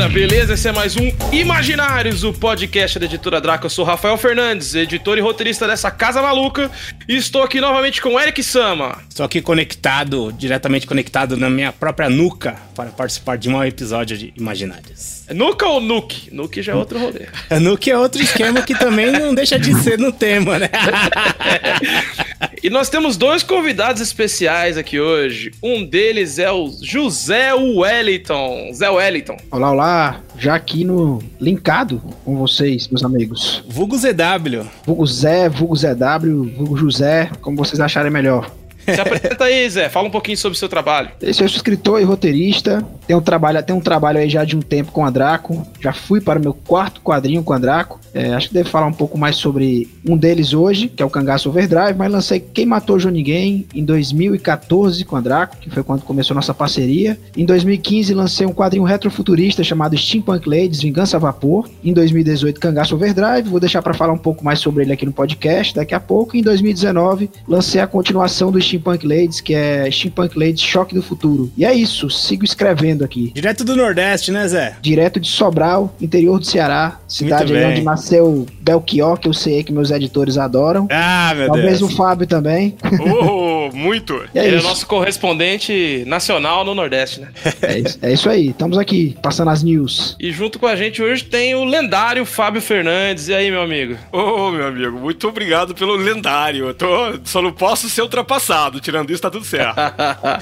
Galera, beleza? Esse é mais um Imaginários, o podcast da editora Draco. Eu sou Rafael Fernandes, editor e roteirista dessa casa maluca. E estou aqui novamente com Eric Sama. Estou aqui conectado, diretamente conectado na minha própria nuca para participar de um episódio de Imaginários. É Nuca ou Nuke? Nuke já é outro rolê. A nuca é outro esquema que também não deixa de ser no tema, né? E nós temos dois convidados especiais aqui hoje. Um deles é o José Wellington. Zé Wellington. Olá, olá, já aqui no linkado com vocês, meus amigos. Vulgo ZW. Vulgo Zé, Vulgo ZW, Vulgo José, como vocês acharem melhor. Se apresenta aí, Zé. Fala um pouquinho sobre o seu trabalho. Eu sou escritor e roteirista. Tenho um trabalho, tenho um trabalho aí já de um tempo com a Draco. Já fui para o meu quarto quadrinho com a Draco. É, acho que devo falar um pouco mais sobre um deles hoje, que é o Cangaço Overdrive, mas lancei Quem Matou João Ninguém em 2014 com a Draco, que foi quando começou nossa parceria. Em 2015 lancei um quadrinho retrofuturista chamado Steampunk Ladies Vingança a Vapor. Em 2018 Cangaço Overdrive, vou deixar para falar um pouco mais sobre ele aqui no podcast daqui a pouco. Em 2019 lancei a continuação do Steampunk Ladies, que é Steampunk Ladies Choque do Futuro. E é isso, sigo escrevendo aqui. Direto do Nordeste, né, Zé? Direto de Sobral, interior do Ceará, cidade onde nasceu Belchior, que eu sei que meus editores adoram. Ah, meu Talvez Deus. o Fábio também. Oh, muito! E é Ele é isso. nosso correspondente nacional no Nordeste, né? É isso, é isso aí. Estamos aqui, passando as news. E junto com a gente hoje tem o lendário Fábio Fernandes. E aí, meu amigo? Ô, meu amigo, muito obrigado pelo lendário. Eu tô, só não posso ser ultrapassado. Tirando isso, tá tudo certo.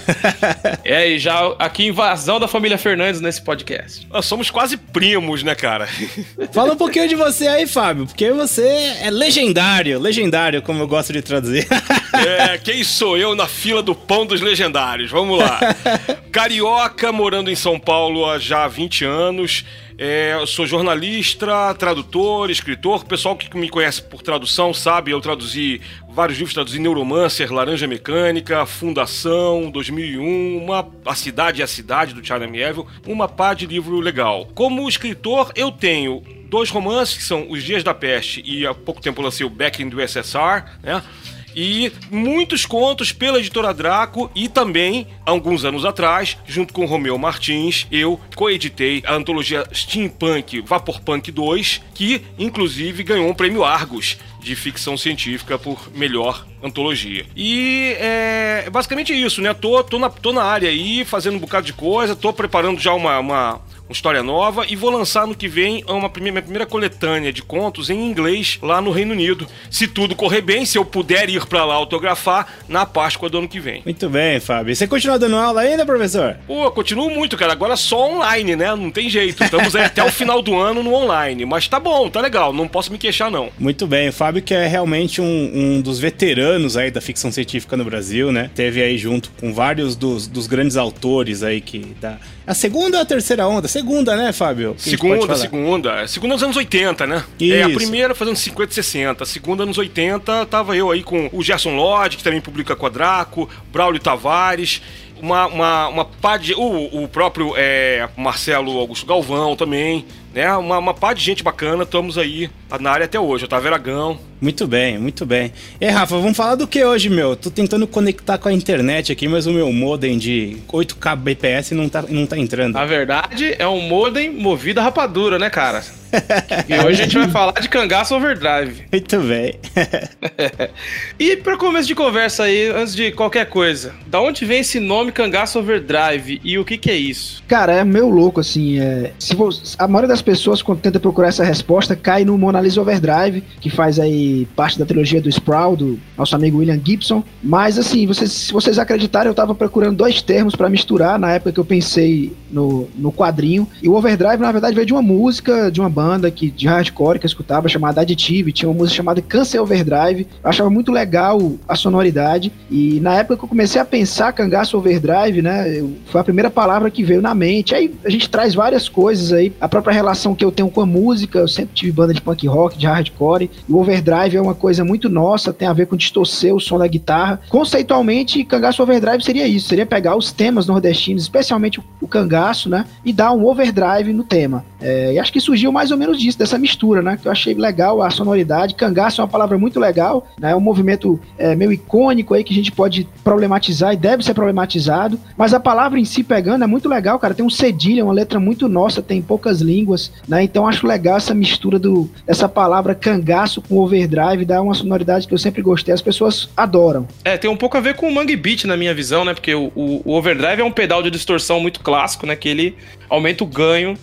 é, e já aqui invasão da família Fernandes nesse podcast. Nós somos quase primos, né, cara? Fala um pouquinho de você aí, Fábio, porque você é legendário, legendário, como eu gosto de traduzir. É, quem sou eu na fila do pão dos legendários? Vamos lá. Carioca, morando em São Paulo há já 20 anos. É, sou jornalista, tradutor, escritor. O pessoal que me conhece por tradução sabe, eu traduzi vários livros, traduzi Neuromancer, Laranja Mecânica, Fundação, 2001, uma, A Cidade e a Cidade, do Charlie Mieville, uma pá de livro legal. Como escritor, eu tenho dois romances, que são Os Dias da Peste e há pouco tempo lancei o Back in the USSR, né? E muitos contos pela editora Draco e também, alguns anos atrás, junto com Romeu Martins, eu coeditei a antologia Steampunk Vaporpunk 2, que inclusive ganhou um prêmio Argos de ficção científica por melhor antologia. E é basicamente isso, né? Tô, tô, na, tô na área aí, fazendo um bocado de coisa, tô preparando já uma, uma, uma história nova e vou lançar no que vem uma primeira, minha primeira coletânea de contos em inglês lá no Reino Unido. Se tudo correr bem, se eu puder ir pra lá autografar na Páscoa do ano que vem. Muito bem, Fábio. Você continua dando aula ainda, professor? Pô, continuo muito, cara. Agora só online, né? Não tem jeito. Estamos aí até o final do ano no online. Mas tá bom, tá legal. Não posso me queixar, não. Muito bem, o Fábio que é realmente um, um dos veteranos aí da ficção científica no Brasil, né? Teve aí junto com vários dos, dos grandes autores aí que da a segunda ou a terceira onda? Segunda, né, Fábio? Que Segunda, segunda. Segunda nos anos 80, né? É, a Isso. primeira fazendo 50 e 60. A segunda nos 80, tava eu aí com o Gerson Lodge, que também publica Quadraco, Braulio Tavares. Uma, uma, uma pá de. O, o próprio é, Marcelo Augusto Galvão também, né? Uma, uma pá de gente bacana, estamos aí na área até hoje. Otávio Aragão. Muito bem, muito bem. E Rafa, vamos falar do que hoje, meu? Tô tentando conectar com a internet aqui, mas o meu modem de 8K BPS não tá, não tá entrando. Na verdade, é um modem movido a rapadura, né, cara? E hoje a gente vai falar de cangaço overdrive. Muito bem. E pra começo de conversa aí, antes de qualquer coisa, da onde vem esse nome cangaço overdrive e o que que é isso? Cara, é meio louco, assim. É, se você- a maioria das pessoas, quando tenta procurar essa resposta, cai no Mona Lisa Overdrive, que faz aí parte da trilogia do Sproul, do nosso amigo William Gibson. Mas, assim, vocês, se vocês acreditarem, eu tava procurando dois termos pra misturar na época que eu pensei no, no quadrinho. E o Overdrive, na verdade, veio de uma música, de uma banda que, de hardcore que eu escutava chamada Additive, tinha uma música chamada Câncer Overdrive. Eu achava muito legal a sonoridade. E na época que eu comecei a pensar cangaço overdrive, né? Foi a primeira palavra que veio na mente. Aí a gente traz várias coisas aí. A própria relação que eu tenho com a música, eu sempre tive banda de punk rock, de hardcore. O overdrive é uma coisa muito nossa, tem a ver com distorcer o som da guitarra. Conceitualmente, cangaço overdrive seria isso: seria pegar os temas nordestinos, especialmente o cangaço, né? E dar um overdrive no tema. É, e acho que surgiu mais ou menos disso, dessa mistura, né? Que eu achei legal a sonoridade. Cangaço é uma palavra muito legal, né? É um movimento é, meio icônico aí que a gente pode problematizar e deve ser problematizado. Mas a palavra em si pegando é muito legal, cara. Tem um cedilha, uma letra muito nossa, tem poucas línguas, né? Então acho legal essa mistura do, dessa palavra cangaço com overdrive, dá uma sonoridade que eu sempre gostei, as pessoas adoram. É, tem um pouco a ver com o Mangue Beat na minha visão, né? Porque o, o, o overdrive é um pedal de distorção muito clássico, né? Que ele aumenta o ganho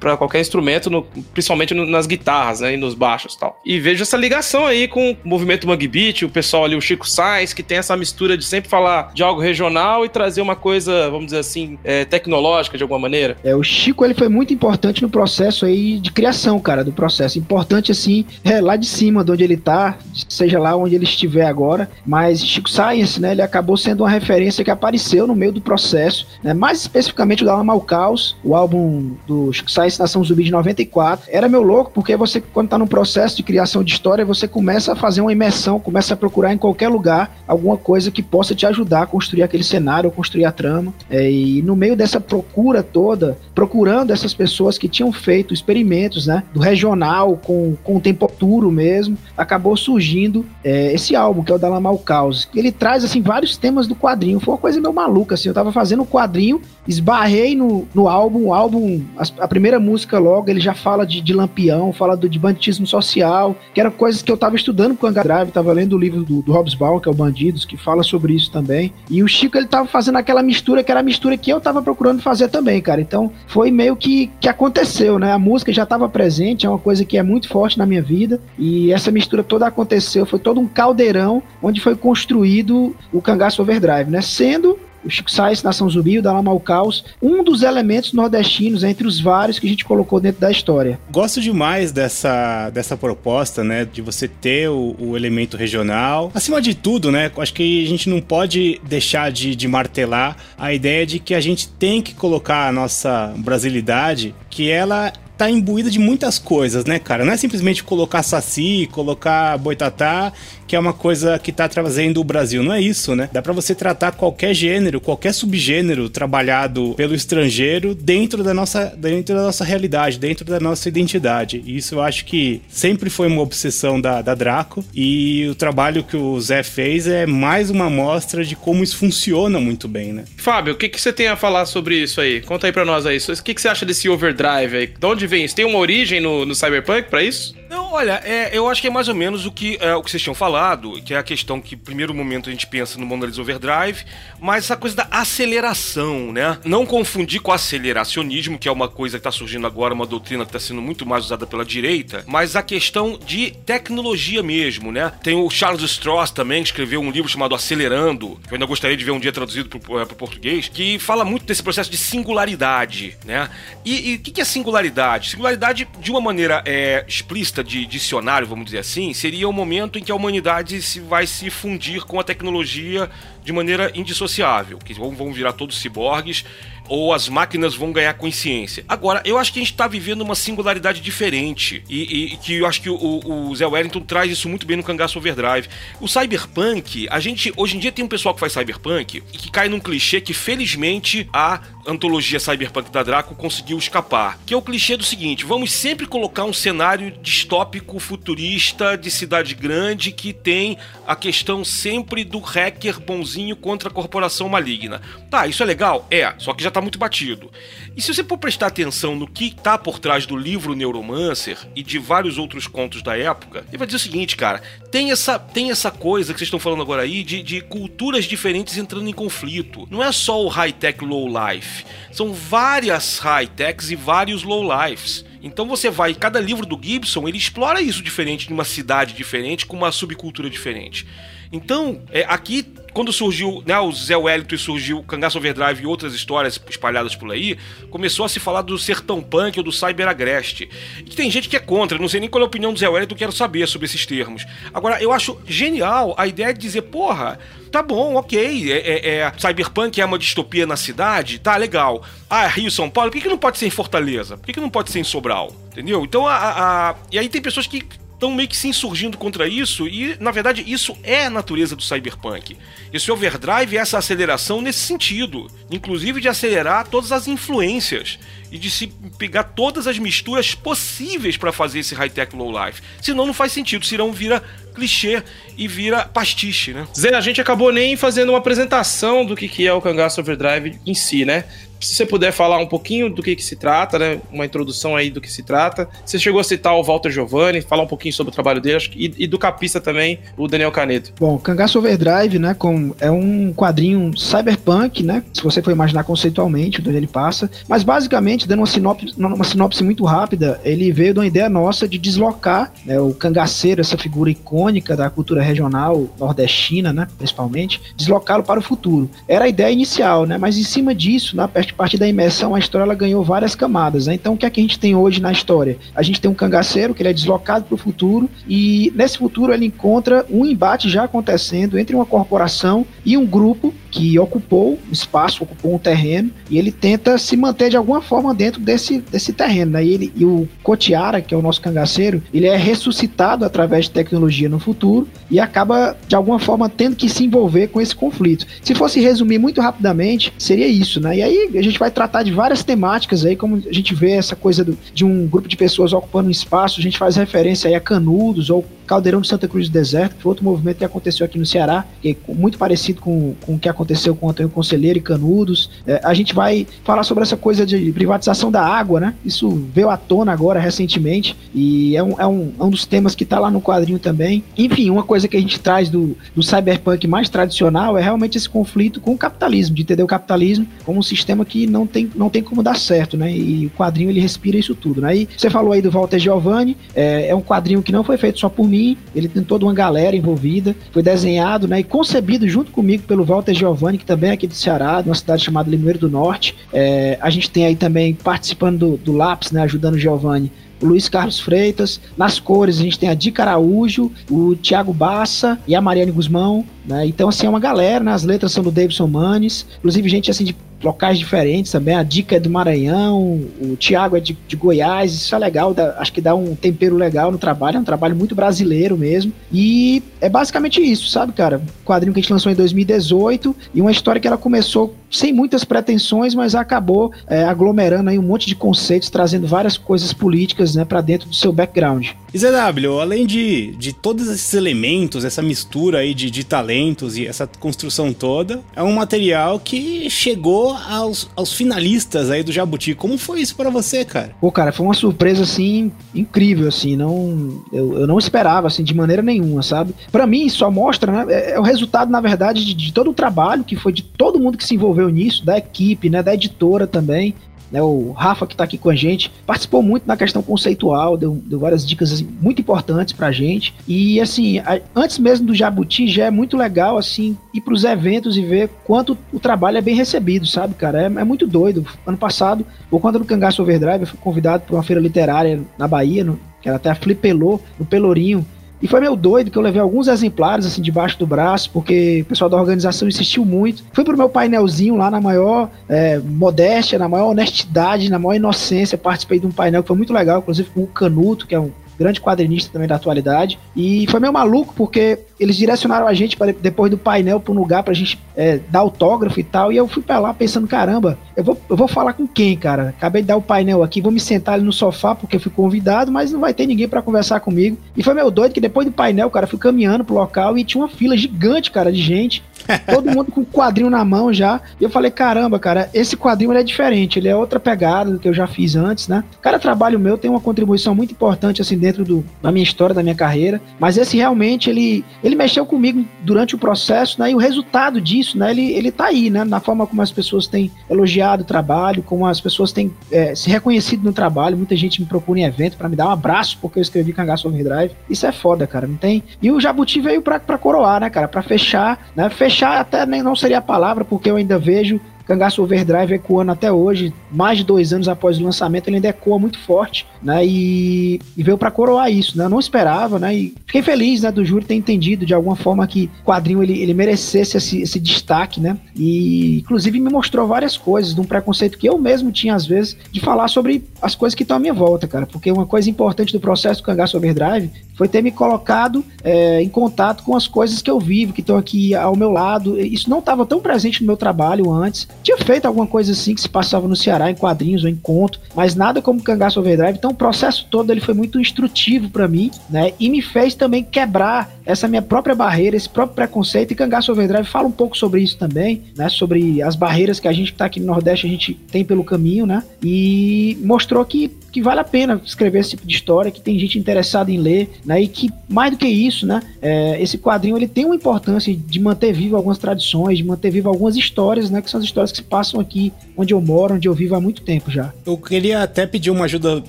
para qualquer instrumento, no, principalmente no, nas guitarras né, e nos baixos e tal. E vejo essa ligação aí com o movimento Mangue Beat, o pessoal ali, o Chico Sainz, que tem essa mistura de sempre falar de algo regional e trazer uma coisa, vamos dizer assim, é, tecnológica de alguma maneira. É, o Chico ele foi muito importante no processo aí de criação, cara, do processo. Importante assim, é, lá de cima, de onde ele tá, seja lá onde ele estiver agora. Mas Chico Science, né, ele acabou sendo uma referência que apareceu no meio do processo, né, mais especificamente o da Alma ao Caos, o álbum do Chico Science Nação Zumbi de 94. Era meu louco, porque você, quando tá no processo de criação de história, você começa a fazer uma imersão, começa a procurar em qualquer lugar alguma coisa que possa te ajudar a construir aquele cenário, construir a trama. É, e no meio dessa procura toda, procurando essas pessoas que tinham feito experimentos, né, do regional com, com o tempo puro mesmo, acabou surgindo é, esse álbum, que é o da Lamal Caos. Ele traz, assim, vários temas do quadrinho. Foi uma coisa meio maluca, assim. Eu tava fazendo o quadrinho, esbarrei no, no álbum, o álbum, a, a primeira música logo, ele já fala de, de lampião, fala do, de banditismo social, que eram coisas que eu tava estudando com o Drive, tava lendo o livro do, do Hobbes Ball, que é o Bandidos, que fala sobre isso também. E o Chico, ele tava fazendo aquela mistura, que era a mistura que eu tava procurando fazer também, cara. Então, foi meio que, que aconteceu, né? A música já tava presente, é uma coisa que é muito forte na minha vida, e essa mistura toda aconteceu, foi todo um caldeirão onde foi construído o Cangaço Overdrive, né? Sendo o Chico Sainz, Nação Zumbi, o Dalama ao Caos, um dos elementos nordestinos entre os vários que a gente colocou dentro da história. Gosto demais dessa, dessa proposta, né, de você ter o, o elemento regional. Acima de tudo, né, acho que a gente não pode deixar de, de martelar a ideia de que a gente tem que colocar a nossa brasilidade, que ela tá imbuída de muitas coisas, né, cara? Não é simplesmente colocar saci, colocar boitatá que é uma coisa que está trazendo o Brasil. Não é isso, né? Dá para você tratar qualquer gênero, qualquer subgênero trabalhado pelo estrangeiro dentro da nossa, dentro da nossa realidade, dentro da nossa identidade. E isso eu acho que sempre foi uma obsessão da, da Draco. E o trabalho que o Zé fez é mais uma amostra de como isso funciona muito bem, né? Fábio, o que, que você tem a falar sobre isso aí? Conta aí pra nós aí. O que, que você acha desse overdrive aí? De onde vem isso? Tem uma origem no, no Cyberpunk para isso? Não, olha, é, eu acho que é mais ou menos o que, é, o que vocês tinham falado, que é a questão que, primeiro momento, a gente pensa no Mona Lisa Overdrive, mas essa coisa da aceleração, né? Não confundir com aceleracionismo, que é uma coisa que está surgindo agora, uma doutrina que está sendo muito mais usada pela direita, mas a questão de tecnologia mesmo, né? Tem o Charles Stross também, que escreveu um livro chamado Acelerando, que eu ainda gostaria de ver um dia traduzido para o é, português, que fala muito desse processo de singularidade, né? E o que, que é singularidade? Singularidade, de uma maneira é, explícita, de dicionário, vamos dizer assim, seria o momento em que a humanidade se vai se fundir com a tecnologia de maneira indissociável, que vão, vão virar todos ciborgues ou as máquinas vão ganhar consciência. Agora, eu acho que a gente está vivendo uma singularidade diferente e, e, que eu acho que o, o, Zé Wellington traz isso muito bem no Cangaço Overdrive. O cyberpunk, a gente hoje em dia tem um pessoal que faz cyberpunk e que cai num clichê que felizmente a antologia cyberpunk da Draco conseguiu escapar, que é o clichê do seguinte: vamos sempre colocar um cenário distópico futurista de cidade grande que tem a questão sempre do hacker bonzinho contra a corporação maligna. Tá, isso é legal? É, só que já tá muito batido. E se você for prestar atenção no que tá por trás do livro Neuromancer e de vários outros contos da época, ele vai dizer o seguinte, cara: tem essa, tem essa coisa que vocês estão falando agora aí de, de culturas diferentes entrando em conflito. Não é só o high-tech low-life, são várias high-techs e vários low-lifes. Então você vai, cada livro do Gibson, ele explora isso diferente, numa cidade diferente, com uma subcultura diferente. Então, é, aqui quando surgiu, né, o Zé Wellington e surgiu o Cangaço Overdrive e outras histórias espalhadas por aí, começou a se falar do sertão punk ou do cyber agreste. E tem gente que é contra, não sei nem qual é a opinião do Zé Wellington, quero saber sobre esses termos. Agora, eu acho genial a ideia de dizer, porra, tá bom, ok, é, é, é, cyberpunk é uma distopia na cidade, tá legal. Ah, Rio, São Paulo, por que, que não pode ser em Fortaleza? Por que, que não pode ser em Sobral? Entendeu? Então, a, a... e aí tem pessoas que estão meio que se insurgindo contra isso, e na verdade isso é a natureza do cyberpunk. Esse overdrive é essa aceleração nesse sentido, inclusive de acelerar todas as influências e de se pegar todas as misturas possíveis para fazer esse high-tech low-life. Senão não faz sentido, senão vira clichê e vira pastiche, né? Zé, a gente acabou nem fazendo uma apresentação do que, que é o Cangaço Overdrive em si, né? Se você puder falar um pouquinho do que, que se trata, né? Uma introdução aí do que se trata. Você chegou a citar o Walter Giovanni, falar um pouquinho sobre o trabalho dele, e, e do capista também, o Daniel Caneto. Bom, Cangaço Overdrive, né? Com, é um quadrinho cyberpunk, né? Se você for imaginar conceitualmente, onde ele passa. Mas basicamente, dando uma sinopse, uma sinopse muito rápida, ele veio de uma ideia nossa de deslocar né, o cangaceiro, essa figura icônica da cultura regional nordestina, né? Principalmente, deslocá-lo para o futuro. Era a ideia inicial, né? Mas em cima disso, na a partir da imersão, a história ela ganhou várias camadas. Né? Então, o que é que a gente tem hoje na história? A gente tem um cangaceiro que ele é deslocado para o futuro e nesse futuro ele encontra um embate já acontecendo entre uma corporação e um grupo que ocupou espaço, ocupou um terreno, e ele tenta se manter de alguma forma dentro desse, desse terreno. Né? E, ele, e o Cotiara, que é o nosso cangaceiro, ele é ressuscitado através de tecnologia no futuro e acaba, de alguma forma, tendo que se envolver com esse conflito. Se fosse resumir muito rapidamente, seria isso, né? E aí a gente vai tratar de várias temáticas aí, como a gente vê essa coisa do, de um grupo de pessoas ocupando um espaço, a gente faz referência aí a Canudos ou Caldeirão de Santa Cruz do Deserto, que foi outro movimento que aconteceu aqui no Ceará, que é muito parecido com, com o que aconteceu com o Antônio Conselheiro e Canudos. É, a gente vai falar sobre essa coisa de privatização da água, né? Isso veio à tona agora recentemente e é um, é um, é um dos temas que está lá no quadrinho também. Enfim, uma coisa que a gente traz do, do cyberpunk mais tradicional é realmente esse conflito com o capitalismo, de entender o capitalismo como um sistema que não tem, não tem como dar certo, né? E o quadrinho ele respira isso tudo, né? E você falou aí do Walter Giovanni, é, é um quadrinho que não foi feito só por mim, mim, ele tem toda uma galera envolvida, foi desenhado né, e concebido junto comigo pelo Walter Giovanni, que também é aqui do Ceará, de uma cidade chamada Limoeiro do Norte. É, a gente tem aí também participando do, do Lápis, né, ajudando o Giovanni, o Luiz Carlos Freitas. Nas cores, a gente tem a Dica Araújo, o Thiago Bassa e a Mariane Guzmão. Né? Então, assim, é uma galera, né? As letras são do Davidson Manes. Inclusive, gente assim de locais diferentes também. A dica é do Maranhão, o Thiago é de, de Goiás, isso é legal, dá, acho que dá um tempero legal no trabalho, é um trabalho muito brasileiro mesmo. E é basicamente isso, sabe, cara? Quadrinho que a gente lançou em 2018 e uma história que ela começou sem muitas pretensões, mas acabou é, aglomerando aí um monte de conceitos, trazendo várias coisas políticas né, para dentro do seu background. E ZW, além de, de todos esses elementos, essa mistura aí de, de talentos e essa construção toda, é um material que chegou aos, aos finalistas aí do Jabuti. Como foi isso para você, cara? Pô, cara, foi uma surpresa assim incrível, assim, não eu, eu não esperava assim de maneira nenhuma, sabe? Para mim só mostra, né, é, é, o resultado na verdade de, de todo o trabalho que foi de todo mundo que se envolveu nisso, da equipe, né, da editora também. Né, o Rafa, que está aqui com a gente, participou muito na questão conceitual, deu, deu várias dicas assim, muito importantes para a gente. E, assim, a, antes mesmo do Jabuti, já é muito legal, assim, ir para os eventos e ver quanto o trabalho é bem recebido, sabe, cara? É, é muito doido. Ano passado, por conta do Cangaço Overdrive, eu fui convidado para uma feira literária na Bahia, no, que era até a Flipelô, no Pelourinho, e foi meio doido que eu levei alguns exemplares assim debaixo do braço, porque o pessoal da organização insistiu muito. Fui pro meu painelzinho lá na maior é, modéstia, na maior honestidade, na maior inocência. Participei de um painel que foi muito legal, inclusive com o Canuto, que é um grande quadrinista também da atualidade. E foi meio maluco, porque eles direcionaram a gente para depois do painel para um lugar pra gente é, dar autógrafo e tal. E eu fui para lá pensando, caramba, eu vou, eu vou falar com quem, cara? Acabei de dar o painel aqui, vou me sentar ali no sofá porque fui convidado, mas não vai ter ninguém para conversar comigo. E foi meio doido que depois do painel, cara, fui caminhando pro local e tinha uma fila gigante, cara, de gente. Todo mundo com o quadrinho na mão já. E eu falei, caramba, cara, esse quadrinho é diferente, ele é outra pegada do que eu já fiz antes, né? Cada trabalho meu tem uma contribuição muito importante, assim, dentro do, da minha história, da minha carreira. Mas esse realmente, ele, ele mexeu comigo durante o processo, né? E o resultado disso, né? Ele, ele tá aí, né? Na forma como as pessoas têm elogiado o trabalho, como as pessoas têm é, se reconhecido no trabalho. Muita gente me procura em evento para me dar um abraço porque eu escrevi Cangaço Overdrive. Isso é foda, cara, não tem? E o Jabuti veio pra, pra coroar, né, cara? Pra fechar, né? Fechar até nem não seria a palavra, porque eu ainda vejo Cangaço Overdrive ecoando até hoje, mais de dois anos após o lançamento, ele ainda ecoa muito forte, né? E, e veio para coroar isso, né? Eu não esperava, né? E fiquei feliz, né, do júri ter entendido de alguma forma que o quadrinho ele, ele merecesse esse, esse destaque, né? E inclusive me mostrou várias coisas de um preconceito que eu mesmo tinha às vezes de falar sobre as coisas que estão à minha volta, cara. Porque uma coisa importante do processo do Cangaço Overdrive foi ter me colocado é, em contato com as coisas que eu vivo, que estão aqui ao meu lado. Isso não estava tão presente no meu trabalho antes. Tinha feito alguma coisa assim que se passava no Ceará em quadrinhos ou em conto, mas nada como Cangaço Overdrive. Então o processo todo ele foi muito instrutivo para mim, né? E me fez também quebrar essa minha própria barreira, esse próprio preconceito. E Cangaço Overdrive fala um pouco sobre isso também, né? Sobre as barreiras que a gente que tá aqui no Nordeste a gente tem pelo caminho, né? E mostrou que que vale a pena escrever esse tipo de história, que tem gente interessada em ler, né? E que, mais do que isso, né? É, esse quadrinho ele tem uma importância de manter vivo algumas tradições, de manter vivo algumas histórias, né? Que são as histórias que se passam aqui onde eu moro, onde eu vivo há muito tempo já. Eu queria até pedir uma ajuda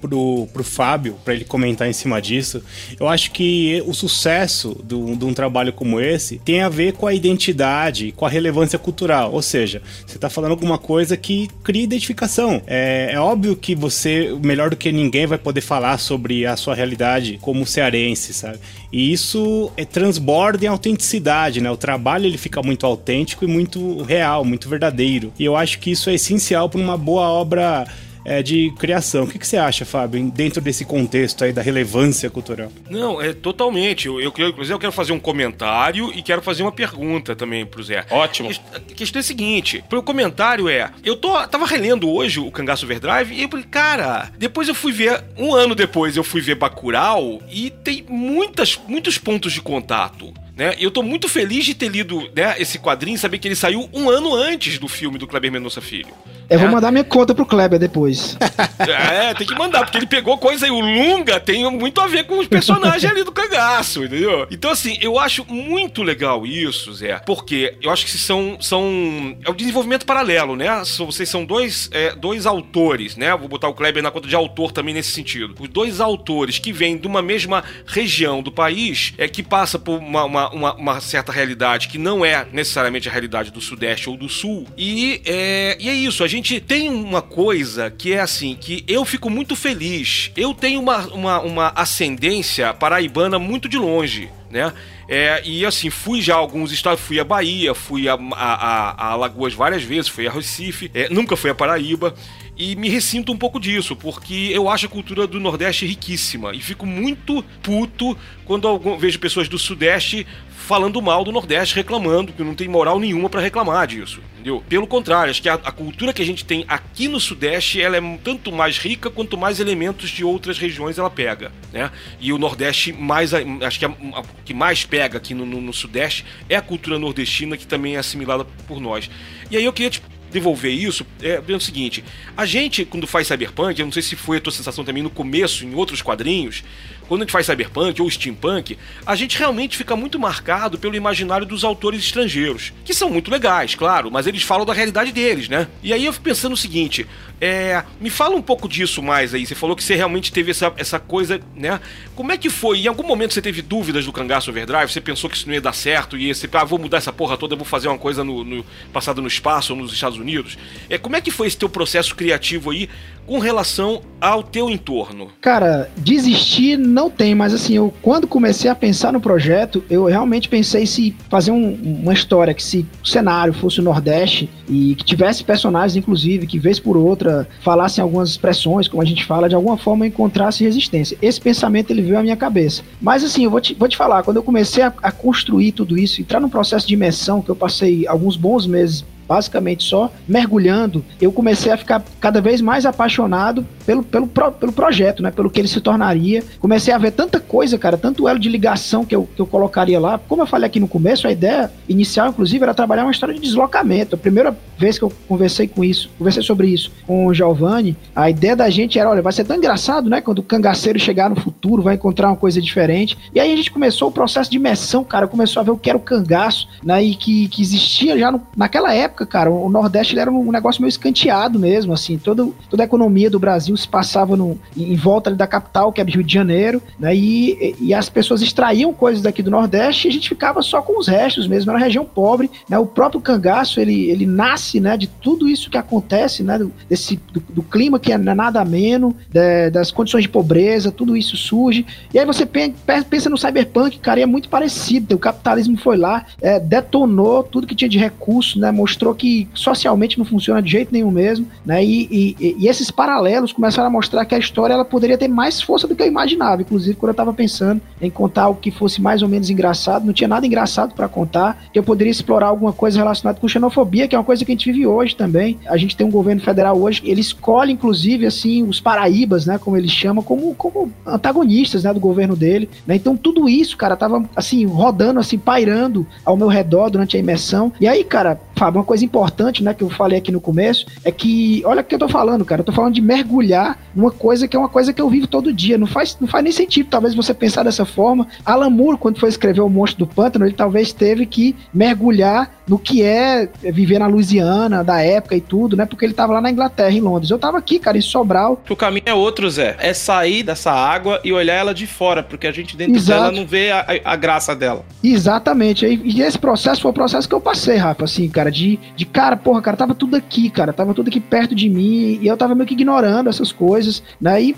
pro, pro Fábio, para ele comentar em cima disso. Eu acho que o sucesso do, de um trabalho como esse tem a ver com a identidade, com a relevância cultural. Ou seja, você tá falando alguma coisa que cria identificação. É, é óbvio que você, melhor do que ninguém vai poder falar sobre a sua realidade como cearense, sabe? E isso é, transborda em autenticidade, né? O trabalho ele fica muito autêntico e muito real, muito verdadeiro. E eu acho que isso é essencial para uma boa obra é, de criação. O que, que, você acha, Fábio, dentro desse contexto aí da relevância cultural? Não, é totalmente. Eu, eu, inclusive, eu quero fazer um comentário e quero fazer uma pergunta também pro Zé. Ótimo. A questão é a seguinte: o comentário é: eu tô, tava relendo hoje o Cangaço Overdrive e eu falei, cara, depois eu fui ver, um ano depois eu fui ver Bacurau e tem muitas, muitos pontos de contato. Né? Eu tô muito feliz de ter lido né, esse quadrinho, saber que ele saiu um ano antes do filme do Kleber Mendonça Filho. Eu vou mandar minha conta pro Kleber depois. É, tem que mandar, porque ele pegou coisa aí. O Lunga tem muito a ver com os personagens ali do cangaço, entendeu? Então, assim, eu acho muito legal isso, Zé, porque eu acho que são. são é o desenvolvimento paralelo, né? Vocês são dois, é, dois autores, né? Vou botar o Kleber na conta de autor também nesse sentido. Os dois autores que vêm de uma mesma região do país, é que passa por uma, uma, uma, uma certa realidade que não é necessariamente a realidade do Sudeste ou do Sul. E é, e é isso, a gente tem uma coisa que é assim, que eu fico muito feliz. Eu tenho uma, uma, uma ascendência paraibana muito de longe, né? É, e assim, fui já a alguns estados, fui a Bahia, fui a, a, a Alagoas várias vezes, fui a Recife, é, nunca fui a Paraíba. E me ressinto um pouco disso, porque eu acho a cultura do Nordeste riquíssima. E fico muito puto quando vejo pessoas do Sudeste falando mal do Nordeste, reclamando, que não tem moral nenhuma para reclamar disso, entendeu? Pelo contrário, acho que a, a, cultura que a gente tem aqui no Sudeste, ela é tanto mais rica quanto mais elementos de outras regiões ela pega, né? E o Nordeste mais, acho que a, a que mais pega aqui no, no, no, Sudeste é a cultura nordestina que também é assimilada por nós. E aí eu queria te devolver isso é, é o seguinte: a gente, quando faz cyberpunk, eu não sei se foi a tua sensação também no começo, em outros quadrinhos, quando a gente faz cyberpunk ou steampunk, a gente realmente fica muito marcado pelo imaginário dos autores estrangeiros, que são muito legais, claro, mas eles falam da realidade deles, né? E aí eu fico pensando o seguinte: é, me fala um pouco disso mais aí. Você falou que você realmente teve essa, essa coisa, né? Como é que foi? Em algum momento você teve dúvidas do Cangaço Overdrive? Você pensou que isso não ia dar certo e você, ah, vou mudar essa porra toda, vou fazer uma coisa no, no passado no espaço ou nos Estados Unidos? É, como é que foi esse teu processo criativo aí com relação ao teu entorno? Cara, desistir não tem, mas assim, eu quando comecei a pensar no projeto, eu realmente pensei se fazer um, uma história que se o cenário fosse o Nordeste e que tivesse personagens, inclusive, que vez por outra falassem algumas expressões, como a gente fala, de alguma forma encontrasse resistência. Esse pensamento ele veio à minha cabeça. Mas assim, eu vou te, vou te falar, quando eu comecei a, a construir tudo isso, entrar num processo de imersão, que eu passei alguns bons meses basicamente só mergulhando, eu comecei a ficar cada vez mais apaixonado pelo, pelo, pelo projeto, né? Pelo que ele se tornaria. Comecei a ver tanta coisa, cara, tanto elo de ligação que eu, que eu colocaria lá. Como eu falei aqui no começo, a ideia inicial, inclusive, era trabalhar uma história de deslocamento. A primeira vez que eu conversei com isso, conversei sobre isso com o Giovanni, a ideia da gente era, olha, vai ser tão engraçado, né? Quando o cangaceiro chegar no futuro, vai encontrar uma coisa diferente. E aí a gente começou o processo de imersão, cara, começou a ver o que era o cangaço, né? E que, que existia já no, naquela época, cara. O Nordeste era um negócio meio escanteado mesmo, assim. Todo, toda a economia do Brasil se passava no, em volta da capital, que é Rio de Janeiro, né? E, e as pessoas extraíam coisas daqui do Nordeste e a gente ficava só com os restos mesmo. Era uma região pobre, né? O próprio cangaço, ele, ele nasce, né? De tudo isso que acontece, né? Desse, do, do clima que é nada ameno, de, das condições de pobreza, tudo isso surge. E aí você pensa no cyberpunk, cara, e é muito parecido. O capitalismo foi lá, é, detonou tudo que tinha de recurso, né? Mostrou que socialmente não funciona de jeito nenhum mesmo, né? E, e, e esses paralelos começaram a mostrar que a história ela poderia ter mais força do que eu imaginava. Inclusive, quando eu estava pensando em contar algo que fosse mais ou menos engraçado, não tinha nada engraçado para contar, que eu poderia explorar alguma coisa relacionada com xenofobia, que é uma coisa que a gente vive hoje também. A gente tem um governo federal hoje, ele escolhe, inclusive, assim, os paraíbas, né? Como ele chama, como, como antagonistas, né? Do governo dele, né? Então, tudo isso, cara, tava, assim, rodando, assim, pairando ao meu redor durante a imersão. E aí, cara, Fábio, uma coisa importante, né, que eu falei aqui no começo, é que, olha o que eu tô falando, cara, eu tô falando de mergulhar numa coisa que é uma coisa que eu vivo todo dia, não faz, não faz nem sentido, talvez você pensar dessa forma. Alan Moore, quando foi escrever O Monstro do Pântano, ele talvez teve que mergulhar no que é viver na Louisiana, da época e tudo, né, porque ele tava lá na Inglaterra, em Londres. Eu tava aqui, cara, em Sobral. O caminho é outro, Zé, é sair dessa água e olhar ela de fora, porque a gente dentro Exato. dela não vê a, a, a graça dela. Exatamente, e, e esse processo foi o processo que eu passei, Rafa, assim, cara, de, de cara, porra, cara, tava tudo aqui, cara, tava tudo aqui perto de mim e eu tava meio que ignorando essas coisas, né? E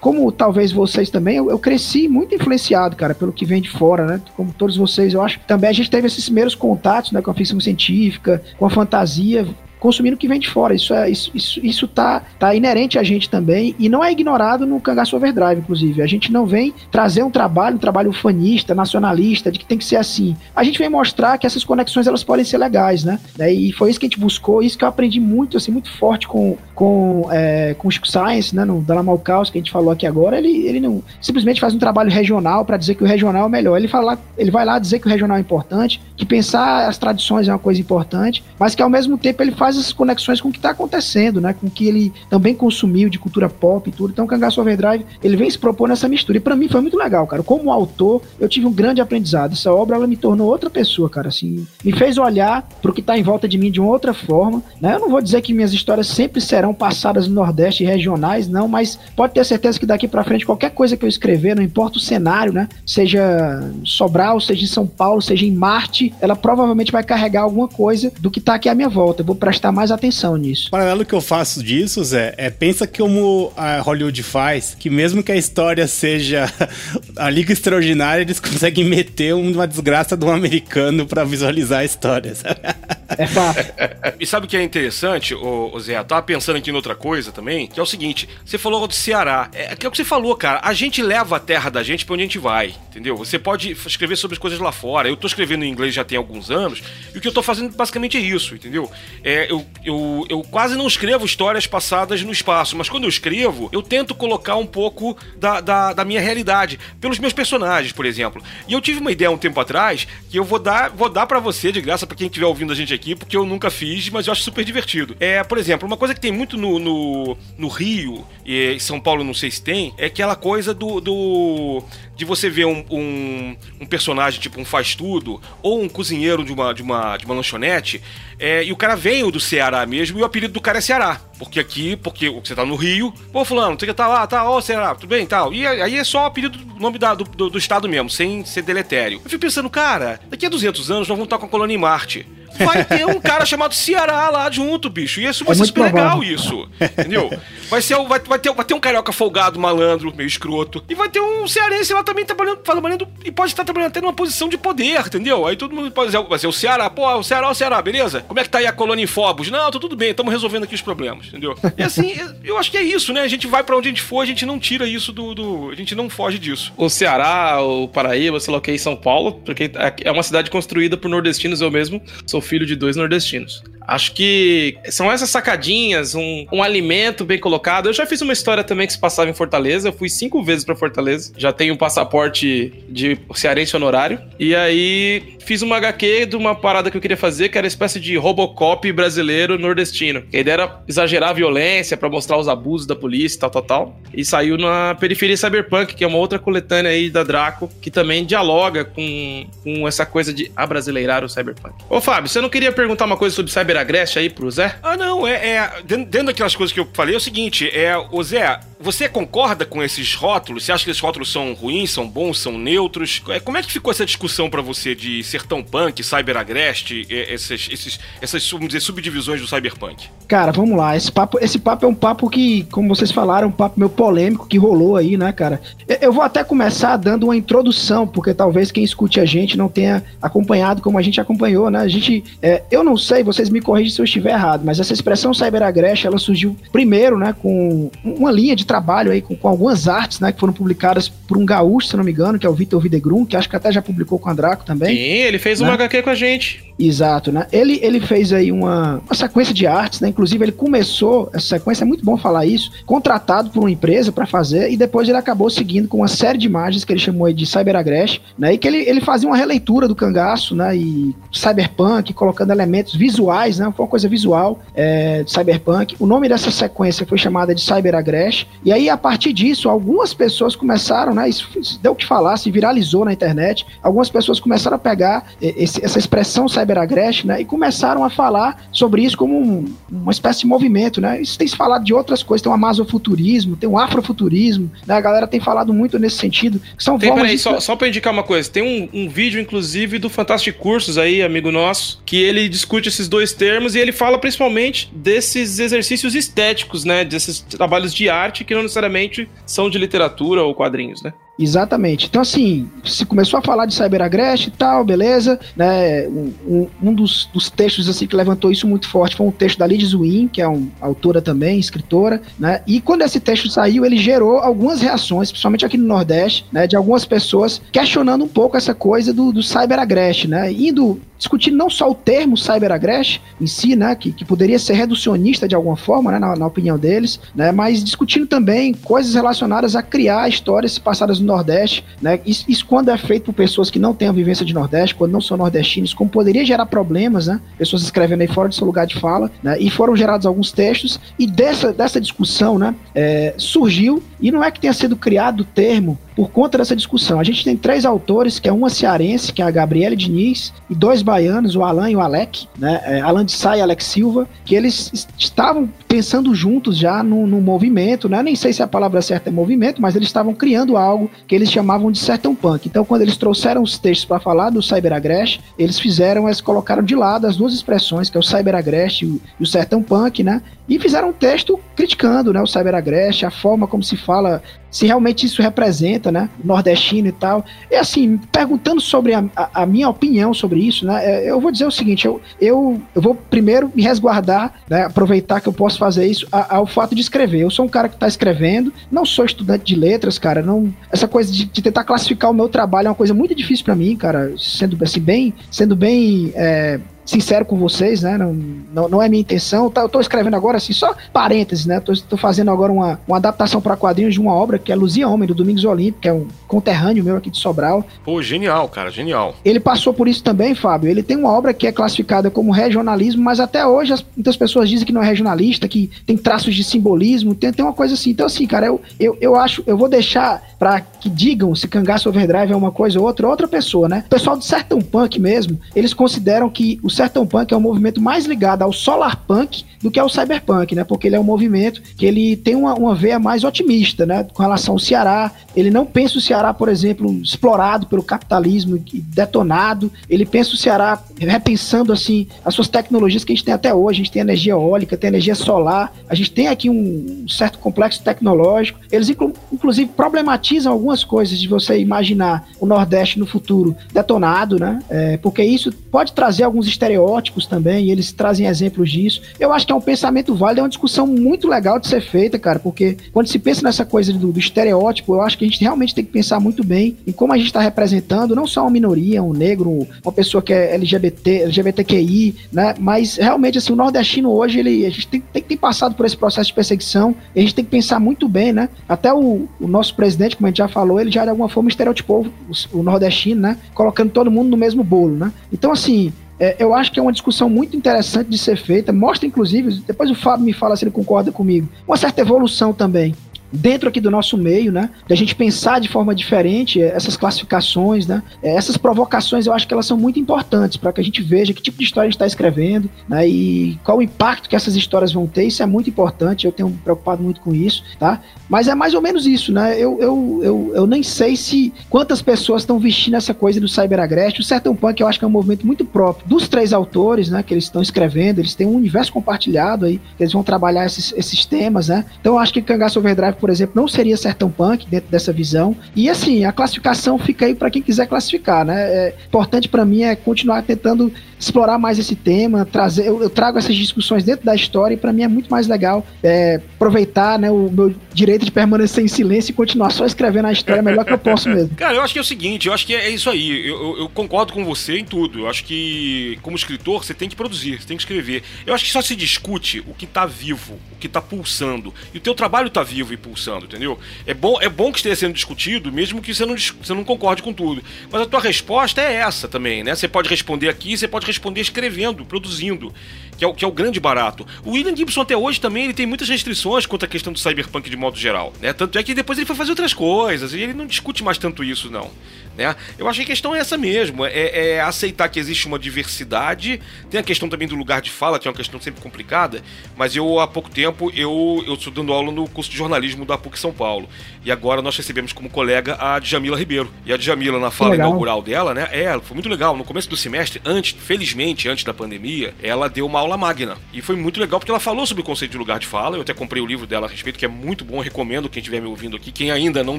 como talvez vocês também, eu, eu, cresci muito influenciado, cara, pelo que vem de fora, né? Como todos vocês, eu acho. Também a gente teve esses primeiros contatos, né, com a ficção científica, com a fantasia, consumindo o que vem de fora. Isso é isso, isso, isso tá, tá inerente a gente também e não é ignorado no Cangaço Overdrive, inclusive. A gente não vem trazer um trabalho, um trabalho fanista, nacionalista, de que tem que ser assim. A gente vem mostrar que essas conexões elas podem ser legais, né? E foi isso que a gente buscou, isso que eu aprendi muito, assim, muito forte com, com, é, com o Chico Science, né? No Dalamal Caos, que a gente falou aqui agora. Ele, ele não simplesmente faz um trabalho regional para dizer que o regional é melhor. Ele, fala, ele vai lá dizer que o regional é importante, que pensar as tradições é uma coisa importante, mas que ao mesmo tempo ele faz faz as conexões com o que está acontecendo, né? Com o que ele também consumiu de cultura pop e tudo. Então, o Cangaço Overdrive, ele vem se propor nessa mistura. E para mim foi muito legal, cara. Como autor, eu tive um grande aprendizado. Essa obra, ela me tornou outra pessoa, cara. Assim, me fez olhar para o que está em volta de mim de uma outra forma, né? Eu não vou dizer que minhas histórias sempre serão passadas no Nordeste e regionais, não, mas pode ter certeza que daqui para frente qualquer coisa que eu escrever, não importa o cenário, né? Seja Sobral, seja em São Paulo, seja em Marte, ela provavelmente vai carregar alguma coisa do que está aqui à minha volta. Eu vou prestar prestar mais atenção nisso. O paralelo que eu faço disso, Zé, é pensa como a Hollywood faz, que mesmo que a história seja a Liga Extraordinária, eles conseguem meter uma desgraça de um americano para visualizar a história, sabe? É fato. e sabe o que é interessante, ô, ô Zé? Eu tava pensando aqui em outra coisa também, que é o seguinte: você falou do Ceará. É, que é o que você falou, cara. A gente leva a terra da gente pra onde a gente vai, entendeu? Você pode escrever sobre as coisas lá fora. Eu tô escrevendo em inglês já tem alguns anos, e o que eu tô fazendo basicamente é isso, entendeu? É, eu, eu, eu quase não escrevo histórias passadas no espaço, mas quando eu escrevo, eu tento colocar um pouco da, da, da minha realidade, pelos meus personagens, por exemplo. E eu tive uma ideia um tempo atrás que eu vou dar, vou dar para você de graça, para quem estiver ouvindo a gente aqui, porque eu nunca fiz, mas eu acho super divertido. É, por exemplo, uma coisa que tem muito no, no, no Rio, e em São Paulo não sei se tem, é aquela coisa do, do de você ver um, um, um, personagem tipo um faz tudo ou um cozinheiro de uma, de uma, de uma lanchonete é, e o cara veio do Ceará mesmo e o apelido do cara é Ceará. Porque aqui, porque você tá no Rio, pô, fulano, você tá lá, tá, ó, Ceará, tudo bem tal. E aí é só o apelido do nome da, do, do, do estado mesmo, sem ser deletério. Eu fico pensando, cara, daqui a 200 anos nós vamos estar com a colônia em Marte vai ter um cara chamado Ceará lá junto, bicho. E isso vai é ser super legal, isso. Entendeu? Vai, ser, vai, vai, ter, vai ter um carioca folgado, malandro, meio escroto. E vai ter um cearense lá também trabalhando, trabalhando e pode estar trabalhando até numa posição de poder, entendeu? Aí todo mundo pode dizer, vai ser o Ceará, pô, o Ceará, o Ceará, beleza? Como é que tá aí a colônia em Fobos? Não, tá tudo bem, estamos resolvendo aqui os problemas, entendeu? E assim, eu acho que é isso, né? A gente vai para onde a gente for, a gente não tira isso do, do, A gente não foge disso. O Ceará, o Paraíba, sei lá o que, São Paulo, porque é uma cidade construída por nordestinos, eu mesmo sou filho de dois nordestinos. Acho que são essas sacadinhas, um, um alimento bem colocado. Eu já fiz uma história também que se passava em Fortaleza. Eu fui cinco vezes para Fortaleza. Já tenho um passaporte de cearense honorário. E aí fiz uma HQ de uma parada que eu queria fazer, que era uma espécie de Robocop brasileiro nordestino. A ideia era exagerar a violência para mostrar os abusos da polícia e tal, tal, tal. E saiu na Periferia Cyberpunk, que é uma outra coletânea aí da Draco, que também dialoga com, com essa coisa de abrasileirar o Cyberpunk. Ô, Fábio, você não queria perguntar uma coisa sobre Cyber Agreste aí pro Zé? Ah, não, é, é dentro daquelas coisas que eu falei, é o seguinte, é, o Zé, você concorda com esses rótulos? Você acha que esses rótulos são ruins, são bons, são neutros? É, como é que ficou essa discussão para você de sertão punk, cyber agreste, esses, esses, essas vamos dizer, subdivisões do cyberpunk? Cara, vamos lá. Esse papo, esse papo é um papo que, como vocês falaram, um papo meio polêmico que rolou aí, né, cara? Eu vou até começar dando uma introdução, porque talvez quem escute a gente não tenha acompanhado como a gente acompanhou, né? A gente, é, eu não sei, vocês me corrigem se eu estiver errado, mas essa expressão cyber agreste, ela surgiu primeiro, né, com uma linha de trabalho aí com, com, algumas artes, né, que foram publicadas por um gaúcho, se não me engano, que é o Vitor Videgrum, que acho que até já publicou com o Andraco também. Sim, ele fez né? uma HQ com a gente. Exato, né? Ele, ele fez aí uma, uma sequência de artes, né? Inclusive ele começou, essa sequência é muito bom falar isso, contratado por uma empresa para fazer e depois ele acabou seguindo com uma série de imagens que ele chamou de Cyberagress, né? E que ele, ele fazia uma releitura do cangaço, né? E cyberpunk, colocando elementos visuais, né? Foi uma coisa visual é, de cyberpunk. O nome dessa sequência foi chamada de Cyberagress. E aí, a partir disso, algumas pessoas começaram, né? Isso, isso deu o que falar, se viralizou na internet. Algumas pessoas começaram a pegar esse, essa expressão cyber Cyber né? E começaram a falar sobre isso como um, uma espécie de movimento, né? Isso tem se falado de outras coisas, tem o amazofuturismo, tem o afrofuturismo, né? A galera tem falado muito nesse sentido. São tem, peraí, de... só, só pra indicar uma coisa, tem um, um vídeo, inclusive, do Fantástico Cursos aí, amigo nosso, que ele discute esses dois termos e ele fala principalmente desses exercícios estéticos, né? Desses trabalhos de arte que não necessariamente são de literatura ou quadrinhos, né? Exatamente. Então, assim, se começou a falar de cyberagreste e tal, beleza, né? Um, um dos, dos, textos assim que levantou isso muito forte foi um texto da Lidia Zwin, que é uma autora também, escritora, né? E quando esse texto saiu, ele gerou algumas reações, principalmente aqui no Nordeste, né? De algumas pessoas questionando um pouco essa coisa do, do cyberagreste, né? Indo discutindo não só o termo cyberagreste em si, né, que, que poderia ser reducionista de alguma forma, né, na, na, opinião deles, né, mas discutindo também coisas relacionadas a criar histórias passadas no Nordeste, né, isso, isso, quando é feito por pessoas que não têm a vivência de Nordeste, quando não são nordestinos, como poderia gerar problemas, né, pessoas escrevendo aí fora do seu lugar de fala, né, e foram gerados alguns textos, e dessa, dessa discussão, né, é, surgiu, e não é que tenha sido criado o termo por conta dessa discussão. A gente tem três autores, que é uma cearense, que é a Gabriele Diniz, e dois baianos, o Alan e o Alec, né? É, Alan de Sá e Alex Silva, que eles estavam pensando juntos já no, no, movimento, né? Nem sei se a palavra certa é movimento, mas eles estavam criando algo que eles chamavam de sertão punk. Então, quando eles trouxeram os textos para falar do cyberagreste, eles fizeram, eles colocaram de lado as duas expressões, que é o cyberagreste e o, e o sertão punk, né? E fizeram um texto criticando, né, o cyberagreste, a forma como se fala se realmente isso representa, né, nordestino e tal. E assim, perguntando sobre a, a, a minha opinião sobre isso, né, é, eu vou dizer o seguinte, eu, eu, eu vou primeiro me resguardar, né, aproveitar que eu posso fazer isso ao fato de escrever. Eu sou um cara que está escrevendo, não sou estudante de letras, cara, não, essa coisa de, de tentar classificar o meu trabalho é uma coisa muito difícil para mim, cara, sendo assim bem, sendo bem é, sincero com vocês, né? Não, não, não é minha intenção. Tá, eu tô escrevendo agora, assim, só parênteses, né? Tô, tô fazendo agora uma, uma adaptação para quadrinhos de uma obra que é Luzia Homem, do Domingos Olímpico, que é um conterrâneo meu aqui de Sobral. Pô, genial, cara, genial. Ele passou por isso também, Fábio. Ele tem uma obra que é classificada como regionalismo, mas até hoje as, muitas pessoas dizem que não é regionalista, que tem traços de simbolismo, tem, tem uma coisa assim. Então, assim, cara, eu, eu, eu acho, eu vou deixar para que digam se Cangaço Overdrive é uma coisa ou outra, outra pessoa, né? O pessoal do Sertão Punk mesmo, eles consideram que o Sertão Punk é um movimento mais ligado ao Solar Punk do que ao Cyberpunk, né? Porque ele é um movimento que ele tem uma, uma veia mais otimista, né? Com relação ao Ceará. Ele não pensa o Ceará, por exemplo, explorado pelo capitalismo detonado. Ele pensa o Ceará repensando, assim, as suas tecnologias que a gente tem até hoje. A gente tem energia eólica, tem energia solar. A gente tem aqui um certo complexo tecnológico. Eles, inclu inclusive, problematizam algumas coisas de você imaginar o Nordeste no futuro detonado, né? É, porque isso pode trazer alguns estereótipos estereótipos também, e eles trazem exemplos disso. Eu acho que é um pensamento válido, é uma discussão muito legal de ser feita, cara, porque quando se pensa nessa coisa do, do estereótipo, eu acho que a gente realmente tem que pensar muito bem em como a gente está representando não só uma minoria, um negro, uma pessoa que é LGBT, LGBTQI, né? Mas realmente, assim, o nordestino hoje, ele, a gente tem, tem que ter passado por esse processo de perseguição, e a gente tem que pensar muito bem, né? Até o, o nosso presidente, como a gente já falou, ele já de alguma forma estereotipou o, o nordestino, né? Colocando todo mundo no mesmo bolo, né? Então, assim, é, eu acho que é uma discussão muito interessante de ser feita. Mostra, inclusive, depois o Fábio me fala se ele concorda comigo, uma certa evolução também dentro aqui do nosso meio, né? De a gente pensar de forma diferente eh, essas classificações, né? Eh, essas provocações eu acho que elas são muito importantes para que a gente veja que tipo de história a gente está escrevendo, né? E qual o impacto que essas histórias vão ter. Isso é muito importante. Eu tenho me preocupado muito com isso, tá? Mas é mais ou menos isso, né? Eu, eu, eu, eu nem sei se quantas pessoas estão vestindo essa coisa do cyberagression. O Sertão Punk eu acho que é um movimento muito próprio dos três autores, né? Que eles estão escrevendo. Eles têm um universo compartilhado aí. Eles vão trabalhar esses, esses temas, né? Então eu acho que Cangaço Overdrive por exemplo, não seria sertão punk dentro dessa visão. E assim, a classificação fica aí para quem quiser classificar, né? É, importante para mim é continuar tentando explorar mais esse tema, trazer, eu, eu trago essas discussões dentro da história e para mim é muito mais legal é, aproveitar né, o meu direito de permanecer em silêncio e continuar só escrevendo a história melhor que eu posso mesmo. Cara, eu acho que é o seguinte, eu acho que é, isso aí, eu, eu, eu, concordo com você em tudo, eu acho que como escritor você tem que produzir, você tem que escrever. Eu acho que só se discute o que tá vivo, o que tá pulsando, e o teu trabalho tá vivo e pulsando, entendeu? É bom, é bom que esteja sendo discutido, mesmo que você não, você não concorde com tudo. Mas a tua resposta é essa também, né? Você pode responder aqui, você pode responder escrevendo, produzindo, que é o, que é o grande barato. O William Gibson até hoje também ele tem muitas restrições quanto à questão do cyberpunk de modo geral, né? Tanto é que depois ele foi fazer outras coisas e ele não discute mais tanto isso, não. Né? Eu acho que a questão é essa mesmo, é, é, aceitar que existe uma diversidade. Tem a questão também do lugar de fala, que é uma questão sempre complicada, mas eu há pouco tempo eu eu estou dando aula no curso de jornalismo da PUC São Paulo. E agora nós recebemos como colega a Djamila Ribeiro. E a Djamila na fala inaugural dela, né? É, foi muito legal. No começo do semestre, antes, felizmente, antes da pandemia, ela deu uma aula magna. E foi muito legal porque ela falou sobre o conceito de lugar de fala. Eu até comprei o livro dela a respeito, que é muito bom, recomendo quem estiver me ouvindo aqui, quem ainda não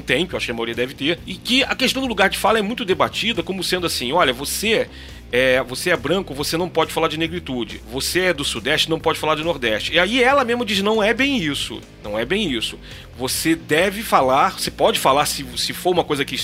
tem, que eu acho que a maioria deve ter. E que a questão do lugar de fala é muito debatida como sendo assim: olha, você é, você é branco, você não pode falar de negritude. Você é do Sudeste, não pode falar de Nordeste. E aí ela mesmo diz: não é bem isso. Não é bem isso. Você deve falar, você pode falar se, se for uma coisa que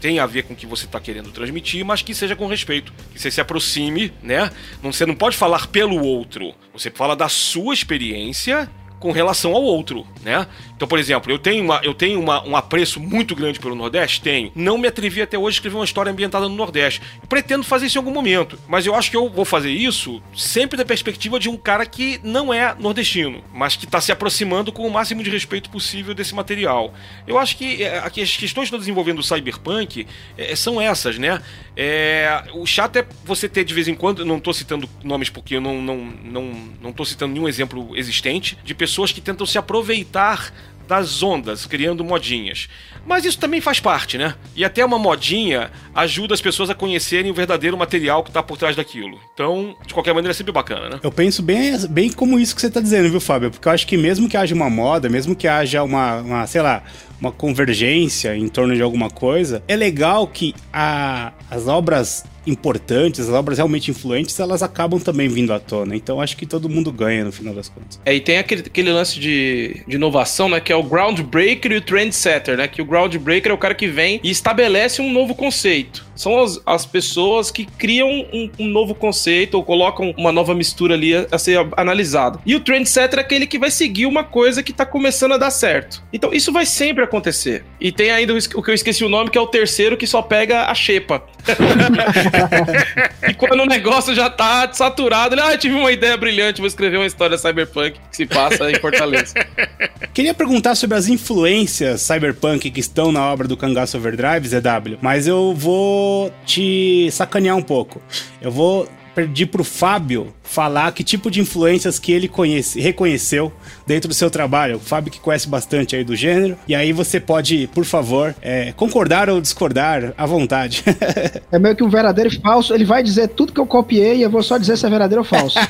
tem a ver com o que você está querendo transmitir, mas que seja com respeito. Que você se aproxime, né? Não, você não pode falar pelo outro. Você fala da sua experiência com relação ao outro, né? Então, por exemplo, eu tenho, uma, eu tenho uma, um apreço muito grande pelo Nordeste? Tenho. Não me atrevi até hoje a escrever uma história ambientada no Nordeste. Pretendo fazer isso em algum momento, mas eu acho que eu vou fazer isso sempre da perspectiva de um cara que não é nordestino, mas que está se aproximando com o máximo de respeito possível desse material. Eu acho que é, as questões que estão desenvolvendo o cyberpunk é, são essas, né? É, o chato é você ter de vez em quando, não estou citando nomes porque eu não, não, não, não citando nenhum exemplo existente, de pessoas que tentam se aproveitar das ondas, criando modinhas. Mas isso também faz parte, né? E até uma modinha ajuda as pessoas a conhecerem o verdadeiro material que está por trás daquilo. Então, de qualquer maneira, é sempre bacana, né? Eu penso bem, bem como isso que você está dizendo, viu, Fábio? Porque eu acho que mesmo que haja uma moda, mesmo que haja uma, uma sei lá, uma convergência em torno de alguma coisa, é legal que a, as obras importantes, as obras realmente influentes, elas acabam também vindo à tona. Então acho que todo mundo ganha no final das contas. É, e tem aquele, aquele lance de, de inovação, né? Que é o groundbreaker e o trendsetter, né? Que o groundbreaker é o cara que vem e estabelece um novo conceito são as, as pessoas que criam um, um, novo conceito ou colocam uma nova mistura ali a, a ser analisada. E o trendsetter é aquele que vai seguir uma coisa que tá começando a dar certo. Então isso vai sempre acontecer. E tem ainda o, o que eu esqueci o nome, que é o terceiro que só pega a xepa. e quando o negócio já tá saturado, ele, ah, tive uma ideia brilhante, vou escrever uma história cyberpunk que se passa em Fortaleza. Queria perguntar sobre as influências cyberpunk que estão na obra do Cangaço Overdrive, ZW, mas eu vou te sacanear um pouco. Eu vou pedir pro Fábio falar que tipo de influências que ele conhece, reconheceu dentro do seu trabalho. O Fábio que conhece bastante aí do gênero. E aí você pode, por favor, é, concordar ou discordar à vontade. é meio que um verdadeiro e falso. Ele vai dizer tudo que eu copiei e eu vou só dizer se é verdadeiro ou falso.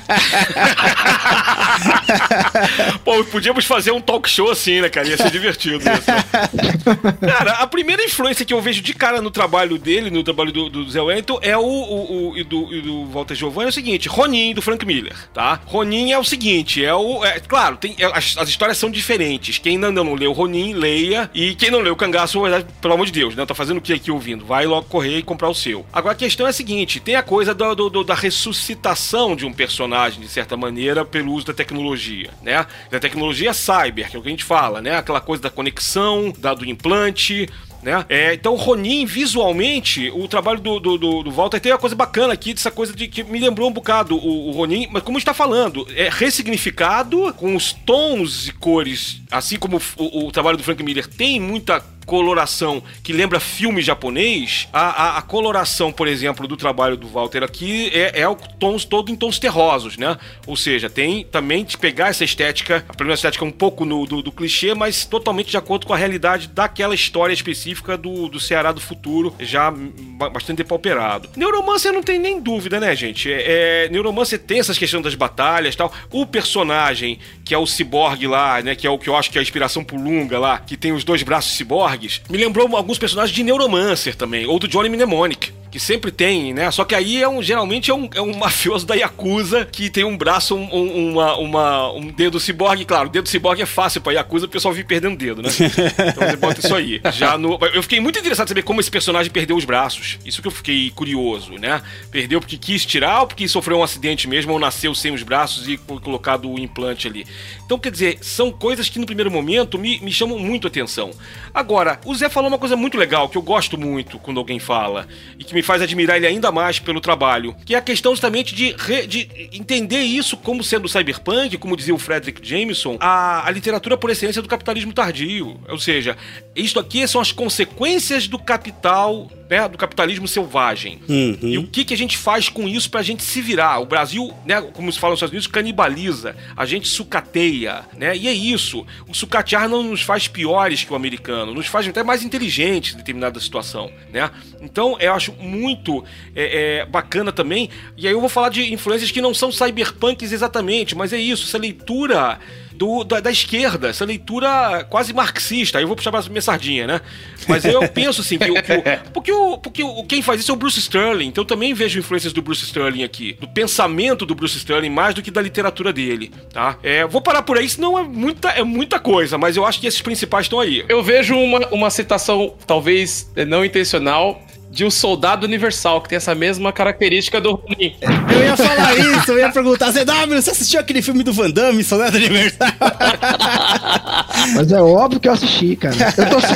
Pô, podíamos fazer um talk show assim, né, cara? Ia ser divertido isso. Cara, a primeira influência que eu vejo de cara no trabalho dele, no trabalho do, do Zé Wellington, é o, o, o e, do, e do Walter Giovanni, é o seguinte, Ronin, do Frank Miller, tá? Ronin é o seguinte, é o... É, claro, tem, é, as, as, histórias são diferentes. Quem ainda não leu Ronin, leia. E quem não leu Cangaço, pelo amor de Deus, né? Tá fazendo o que aqui ouvindo? Vai logo correr e comprar o seu. Agora, a questão é a seguinte, tem a coisa do, do, do, da ressuscitação de um personagem, de certa maneira, pelo uso da tecnologia, né? Da tecnologia cyber, que é o que a gente fala, né? Aquela coisa da conexão, da, do implante, né? É, então, Ronin, visualmente, o trabalho do, do, do, do, Walter tem uma coisa bacana aqui, dessa coisa de que me lembrou um bocado o, o Ronin, mas como está falando, é ressignificado, com os tons e cores, assim como o, o trabalho do Frank Miller tem muita coloração que lembra filme japonês, a, a, a, coloração, por exemplo, do trabalho do Walter aqui é, é o tons todo em tons terrosos, né? Ou seja, tem também de pegar essa estética, a primeira estética um pouco no, do, do, clichê, mas totalmente de acordo com a realidade daquela história específica do, do Ceará do futuro, já bastante depauperado. Neuromancer não tem nem dúvida, né, gente? É, é, Neuromancer tem essas questões das batalhas tal. O personagem, que é o ciborgue lá, né? Que é o que eu acho que é a inspiração pro Lunga lá, que tem os dois braços ciborgue me lembrou alguns personagens de Neuromancer também, ou do Johnny Mnemonic que sempre tem, né? Só que aí é um, geralmente é um, é um mafioso da Yakuza que tem um braço, um, um, uma, uma, um dedo ciborgue. Claro, o dedo ciborgue é fácil pra Yakuza, o pessoal vive perdendo dedo, né? Então você bota isso aí. Já no, eu fiquei muito interessado em saber como esse personagem perdeu os braços. Isso que eu fiquei curioso, né? Perdeu porque quis tirar ou porque sofreu um acidente mesmo, ou nasceu sem os braços e colocado o implante ali. Então, quer dizer, são coisas que no primeiro momento me, me chamam muito atenção. Agora, o Zé falou uma coisa muito legal, que eu gosto muito quando alguém fala, e que me faz admirar ele ainda mais pelo trabalho, que é a questão justamente de, re, de entender isso como sendo cyberpunk, como dizia o Frederick Jameson, a, a literatura por essência do capitalismo tardio. Ou seja, isto aqui são as consequências do capital né, do capitalismo selvagem. Uhum. E o que, que a gente faz com isso para a gente se virar? O Brasil, né, como se fala nos Estados Unidos, canibaliza, a gente sucateia, né? E é isso. O sucatear não nos faz piores que o americano, nos faz até mais inteligentes em determinada situação, né? Então, eu acho muito é, é, bacana também. E aí eu vou falar de influências que não são cyberpunks exatamente, mas é isso, essa leitura do, da, da, esquerda, essa leitura quase marxista. Aí eu vou puxar pra minha sardinha, né? Mas eu penso assim, que, o, que o, porque, o, porque o, quem faz isso é o Bruce Sterling, então eu também vejo influências do Bruce Sterling aqui, do pensamento do Bruce Sterling mais do que da literatura dele, tá? É, vou parar por aí, senão é muita, é muita coisa, mas eu acho que esses principais estão aí. Eu vejo uma, uma citação, talvez não intencional, de um soldado universal, que tem essa mesma característica do Ronin. Eu ia falar isso, eu ia perguntar, ZW, você assistiu aquele filme do Van Damme, Soldado Universal? Mas é óbvio que eu assisti, cara. Eu torci,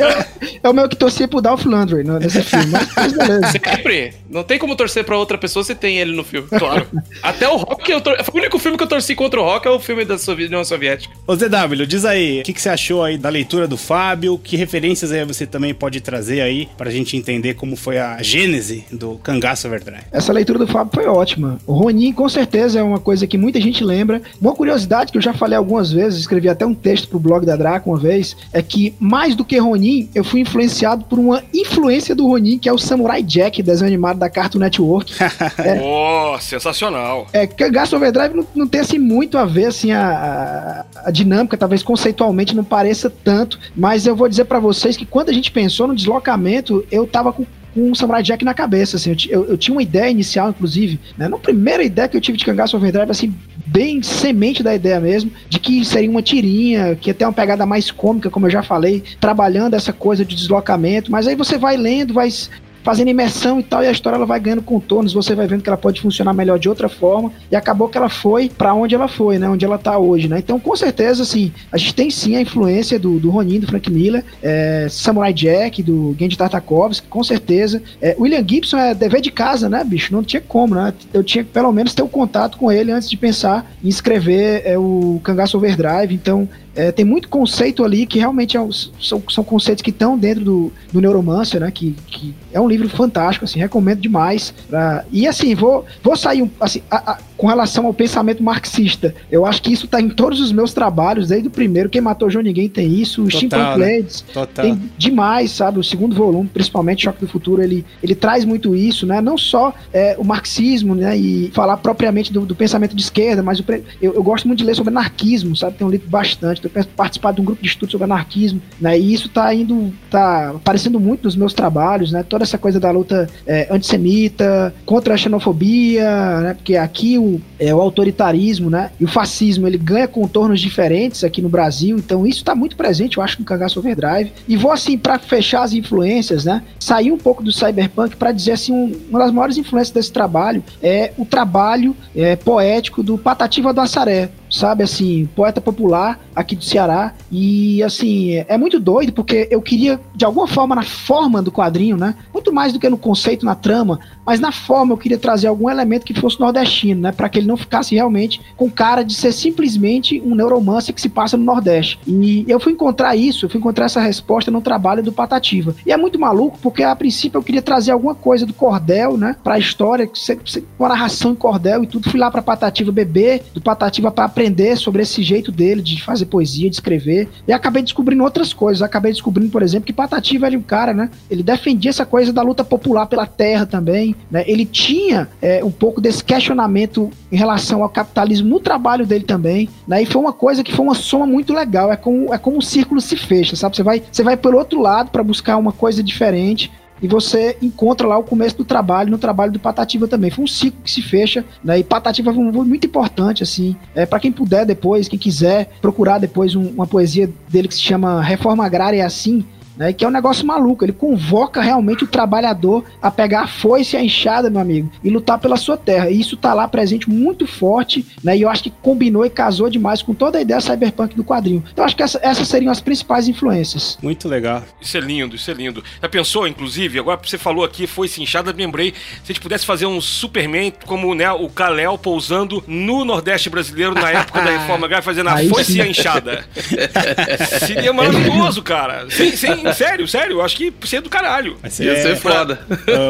é o meu que torcia pro Dolph Lundgren nesse filme, mas, beleza. Sempre. Não tem como torcer pra outra pessoa se tem ele no filme, claro. Até o Rock, eu tor... o único filme que eu torci contra o Rock é o filme da União Soviética. Ô ZW, diz aí, o que, que você achou aí da leitura do Fábio? Que referências aí você também pode trazer aí pra gente entender como foi a a gênese do Cangaço Overdrive. Essa leitura do Fábio foi ótima. O Ronin, com certeza, é uma coisa que muita gente lembra. Uma curiosidade que eu já falei algumas vezes, escrevi até um texto pro blog da Draco uma vez, é que mais do que Ronin, eu fui influenciado por uma influência do Ronin, que é o Samurai Jack, desenho animado da Cartoon Network. é, oh, sensacional. É, Cangaço Overdrive não, não tem assim muito a ver assim a, a, a dinâmica, talvez conceitualmente não pareça tanto, mas eu vou dizer para vocês que quando a gente pensou no deslocamento, eu tava com com o Samurai Jack na cabeça, assim, eu, eu, eu tinha uma ideia inicial, inclusive, né, na primeira ideia que eu tive de Cangaço Overdrive, assim, bem semente da ideia mesmo, de que seria uma tirinha, que ter uma pegada mais cômica, como eu já falei, trabalhando essa coisa de deslocamento, mas aí você vai lendo, vai fazendo imersão e tal, e a história ela vai ganhando contornos, você vai vendo que ela pode funcionar melhor de outra forma, e acabou que ela foi para onde ela foi, né? Onde ela tá hoje, né? Então, com certeza, assim, a gente tem sim a influência do, do Ronin, do Frank Miller, é, Samurai Jack, do Genji Tartakovsky, com certeza. É, William Gibson é dever de casa, né, bicho? Não tinha como, né? Eu tinha que pelo menos ter um contato com ele antes de pensar em escrever é, o Cangaço Overdrive, então é, tem muito conceito ali que realmente é, são, são conceitos que estão dentro do, do Neuromancer, né? Que, que é um livro fantástico, assim, recomendo demais. Pra, e assim, vou, vou sair um. Assim, a, a, com relação ao pensamento marxista. Eu acho que isso tá em todos os meus trabalhos, desde o primeiro, Quem Matou João Ninguém tem isso, o Steampunk Ladies tem demais, sabe? O segundo volume, principalmente Choque do Futuro, ele, ele traz muito isso, né? Não só é, o marxismo, né? E falar propriamente do, do pensamento de esquerda, mas o, eu, eu, gosto muito de ler sobre anarquismo, sabe? Tem um livro bastante, tenho participado de um grupo de estudo sobre anarquismo, né? E isso tá indo, tá aparecendo muito nos meus trabalhos, né? Toda essa coisa da luta é, antissemita, contra a xenofobia, né? Porque aqui o, é, o autoritarismo, né? E o fascismo, ele ganha contornos diferentes aqui no Brasil, então isso está muito presente, eu acho, no Cangaço Overdrive. E vou, assim, para fechar as influências, né? Sair um pouco do cyberpunk para dizer, assim, um, uma das maiores influências desse trabalho é o trabalho é, poético do Patativa do Assaré, sabe, assim, poeta popular aqui do Ceará. E, assim, é muito doido porque eu queria, de alguma forma, na forma do quadrinho, né? Muito mais do que no conceito, na trama, mas na forma eu queria trazer algum elemento que fosse nordestino, né? Para que ele não ficasse realmente com cara de ser simplesmente um neuromance que se passa no Nordeste. E eu fui encontrar isso, eu fui encontrar essa resposta no trabalho do Patativa. E é muito maluco porque a princípio eu queria trazer alguma coisa do cordel, né? Pra história, com a narração em cordel e tudo. Fui lá pra Patativa beber, do Patativa para aprender aprender sobre esse jeito dele de fazer poesia, de escrever. E acabei descobrindo outras coisas. Acabei descobrindo, por exemplo, que Patativa era um cara, né? Ele defendia essa coisa da luta popular pela terra também. Né? Ele tinha é, um pouco desse questionamento em relação ao capitalismo no trabalho dele também. Né? E foi uma coisa que foi uma soma muito legal. É como, é como um círculo se fecha, sabe? Você vai, você vai pelo outro lado para buscar uma coisa diferente e você encontra lá o começo do trabalho, no trabalho do Patativa também. Foi um ciclo que se fecha, né? E Patativa foi muito importante, assim. É, para quem puder depois, quem quiser procurar depois um, uma poesia dele que se chama Reforma Agrária é assim, né, que é um negócio maluco. Ele convoca realmente o trabalhador a pegar a foice e a enxada, meu amigo, e lutar pela sua terra. E isso tá lá presente muito forte, né? E eu acho que combinou e casou demais com toda a ideia cyberpunk do quadrinho. Então acho que essa, essas seriam as principais influências. Muito legal. Isso é lindo, isso é lindo. Já pensou, inclusive, agora você falou aqui, foice e enxada, lembrei, se a gente pudesse fazer um Superman como né, o Kalel pousando no Nordeste brasileiro na época da Reforma Agrária, fazendo a foice sim. e a enxada. Seria maravilhoso, cara. Sem, sem, sério, sério, eu acho que seria do caralho. Ia ser é, foda.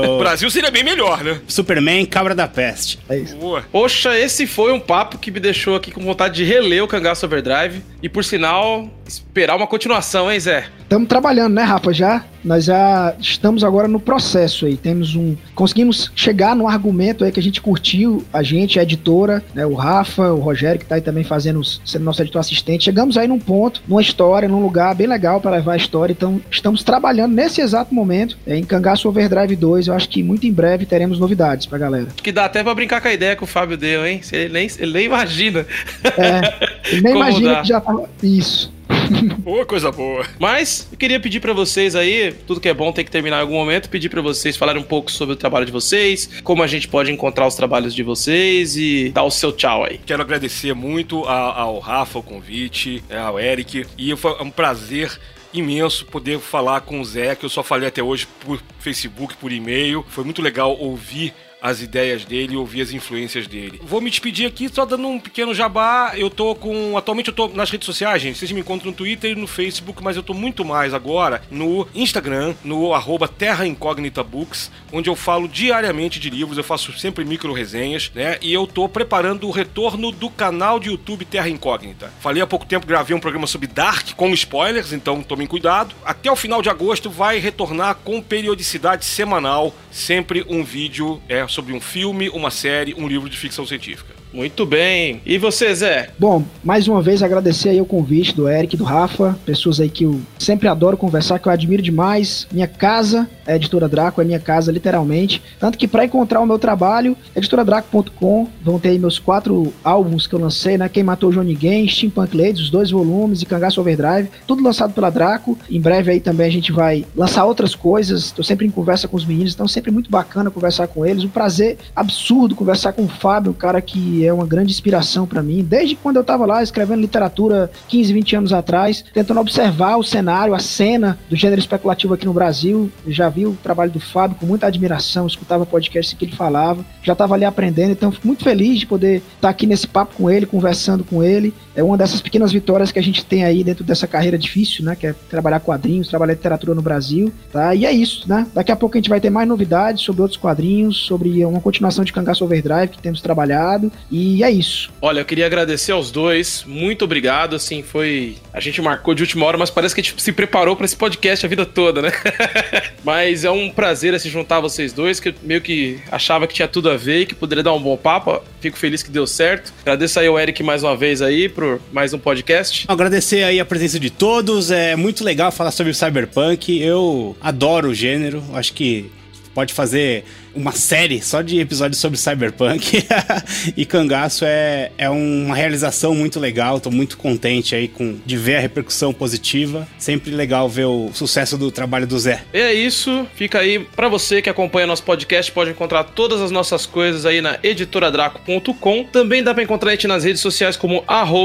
O Brasil seria bem melhor, né? Superman, cabra da peste. É isso. Boa. Poxa, esse foi um papo que me deixou aqui com vontade de reler o Cangaço Overdrive. E por sinal, esperar uma continuação, hein, Zé? Estamos trabalhando, né, Rafa? Já nós já estamos agora no processo aí. Temos um. Conseguimos chegar no argumento aí que a gente curtiu, a gente, a editora, né? O Rafa, o Rogério, que tá aí também fazendo, sendo nosso editor assistente. Chegamos aí num ponto, numa história, num lugar bem legal para levar a história. Então, estamos trabalhando nesse exato momento é, em Cangaço Overdrive 2. Eu acho que muito em breve teremos novidades pra galera. Que dá até pra brincar com a ideia que o Fábio deu, hein? Ele nem, ele nem imagina. É, ele nem imagina dá. que já tava. Isso. Boa, coisa boa. Mas eu queria pedir para vocês aí, tudo que é bom tem que terminar em algum momento, pedir para vocês falarem um pouco sobre o trabalho de vocês, como a gente pode encontrar os trabalhos de vocês e dar o seu tchau aí. Quero agradecer muito ao, Rafa o convite, é, ao Eric, e foi um prazer imenso poder falar com o Zé, que eu só falei até hoje por Facebook, por e-mail. Foi muito legal ouvir as ideias dele, ouvir as influências dele. Vou me despedir aqui só dando um pequeno jabá. Eu tô com. Atualmente eu tô nas redes sociais, gente. Vocês me encontram no Twitter e no Facebook, mas eu tô muito mais agora no Instagram, no arroba Terra Incógnita Books, onde eu falo diariamente de livros, eu faço sempre micro resenhas, né? E eu tô preparando o retorno do canal de YouTube Terra Incógnita. Falei há pouco tempo, gravei um programa sobre Dark com spoilers, então tomem cuidado. Até o final de agosto vai retornar com periodicidade semanal, sempre um vídeo é sobre um filme, uma série, um livro de ficção científica. Muito bem. E você, Zé? Bom, mais uma vez agradecer aí o convite do Eric, do Rafa, pessoas aí que eu sempre adoro conversar, que eu admiro demais. Minha casa, a Editora Draco, é minha casa, literalmente. Tanto que para encontrar o meu trabalho, editoradraco.com, vão ter aí meus quatro álbuns que eu lancei, né? Quem Matou Johnny Game, Steampunk Ladies, os dois volumes e Cangaço Overdrive, tudo lançado pela Draco. Em breve aí também a gente vai lançar outras coisas. Estou sempre em conversa com os meninos, então sempre muito bacana conversar com eles. Um prazer absurdo conversar com o Fábio, um cara que é uma grande inspiração para mim. Desde quando eu estava lá escrevendo literatura 15, 20 anos atrás, tentando observar o cenário, a cena do gênero especulativo aqui no Brasil, já vi o trabalho do Fábio com muita admiração, escutava podcast que ele falava, já estava ali aprendendo, então fico muito feliz de poder estar tá aqui nesse papo com ele, conversando com ele. É uma dessas pequenas vitórias que a gente tem aí dentro dessa carreira difícil, né? Que é trabalhar quadrinhos, trabalhar literatura no Brasil, tá? E é isso, né? Daqui a pouco a gente vai ter mais novidades sobre outros quadrinhos, sobre uma continuação de Cangaço Overdrive que temos trabalhado, e é isso. Olha, eu queria agradecer aos dois, muito obrigado, assim, foi... A gente marcou de última hora, mas parece que a gente se preparou para esse podcast a vida toda, né? mas é um prazer se juntar vocês dois, que eu meio que achava que tinha tudo a ver e que poderia dar um bom papo, fico feliz que deu certo. Agradeço aí ao Eric mais uma vez aí por mais um podcast. Agradecer aí a presença de todos, é muito legal falar sobre Cyberpunk, eu adoro o gênero, acho que pode fazer uma série só de episódios sobre Cyberpunk. e Cangaço é, é uma realização muito legal. Tô muito contente aí com, de ver a repercussão positiva. Sempre legal ver o sucesso do trabalho do Zé. E é isso. Fica aí para você que acompanha nosso podcast. Pode encontrar todas as nossas coisas aí na editoradraco.com. Também dá para encontrar a gente nas redes sociais como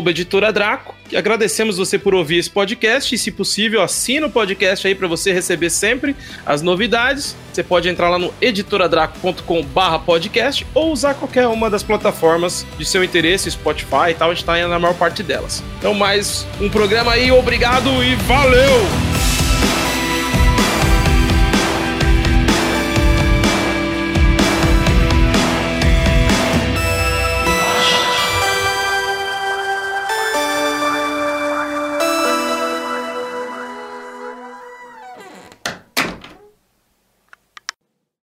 editoradraco. Agradecemos você por ouvir esse podcast e, se possível, assina o podcast aí para você receber sempre as novidades. Você pode entrar lá no editoradraco.com/podcast ou usar qualquer uma das plataformas de seu interesse, Spotify e tal, a gente tá na maior parte delas. Então, mais um programa aí, obrigado e valeu!